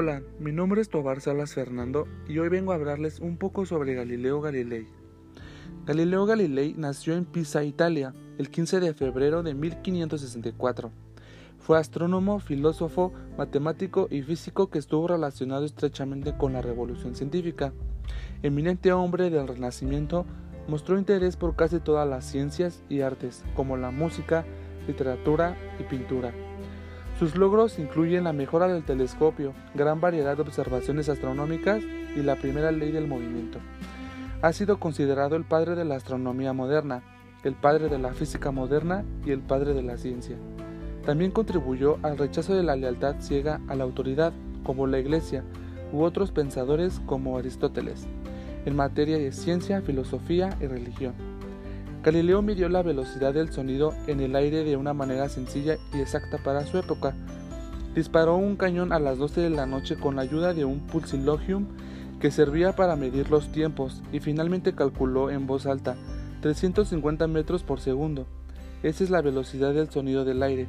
Hola, mi nombre es Tobar Salas Fernando y hoy vengo a hablarles un poco sobre Galileo Galilei. Galileo Galilei nació en Pisa, Italia, el 15 de febrero de 1564. Fue astrónomo, filósofo, matemático y físico que estuvo relacionado estrechamente con la revolución científica. Eminente hombre del Renacimiento, mostró interés por casi todas las ciencias y artes, como la música, literatura y pintura. Sus logros incluyen la mejora del telescopio, gran variedad de observaciones astronómicas y la primera ley del movimiento. Ha sido considerado el padre de la astronomía moderna, el padre de la física moderna y el padre de la ciencia. También contribuyó al rechazo de la lealtad ciega a la autoridad, como la Iglesia, u otros pensadores como Aristóteles, en materia de ciencia, filosofía y religión. Galileo midió la velocidad del sonido en el aire de una manera sencilla y exacta para su época. Disparó un cañón a las 12 de la noche con la ayuda de un pulsilogium que servía para medir los tiempos y finalmente calculó en voz alta 350 metros por segundo. Esa es la velocidad del sonido del aire.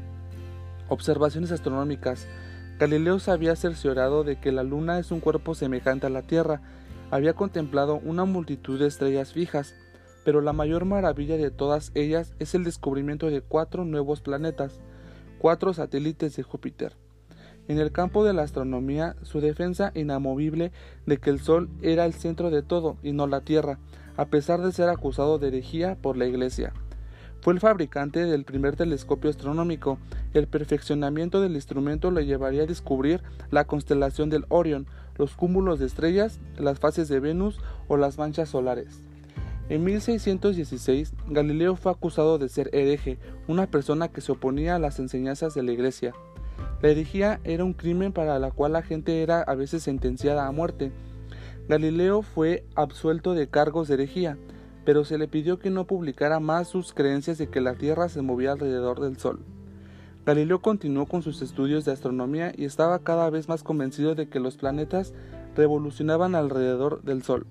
Observaciones astronómicas. Galileo se había cerciorado de que la Luna es un cuerpo semejante a la Tierra. Había contemplado una multitud de estrellas fijas pero la mayor maravilla de todas ellas es el descubrimiento de cuatro nuevos planetas, cuatro satélites de Júpiter. En el campo de la astronomía, su defensa inamovible de que el Sol era el centro de todo y no la Tierra, a pesar de ser acusado de herejía por la Iglesia. Fue el fabricante del primer telescopio astronómico. El perfeccionamiento del instrumento le llevaría a descubrir la constelación del Orión, los cúmulos de estrellas, las fases de Venus o las manchas solares. En 1616, Galileo fue acusado de ser hereje, una persona que se oponía a las enseñanzas de la Iglesia. La herejía era un crimen para la cual la gente era a veces sentenciada a muerte. Galileo fue absuelto de cargos de herejía, pero se le pidió que no publicara más sus creencias de que la Tierra se movía alrededor del Sol. Galileo continuó con sus estudios de astronomía y estaba cada vez más convencido de que los planetas revolucionaban alrededor del Sol.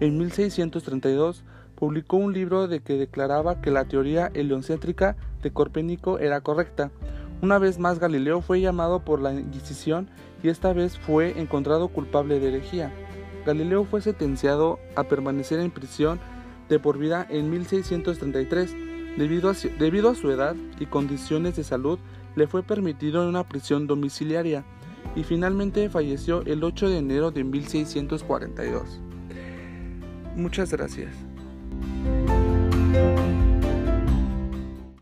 En 1632 publicó un libro de que declaraba que la teoría heliocéntrica de Copérnico era correcta. Una vez más Galileo fue llamado por la Inquisición y esta vez fue encontrado culpable de herejía. Galileo fue sentenciado a permanecer en prisión de por vida en 1633. Debido a, debido a su edad y condiciones de salud, le fue permitido una prisión domiciliaria y finalmente falleció el 8 de enero de 1642. Muchas gracias.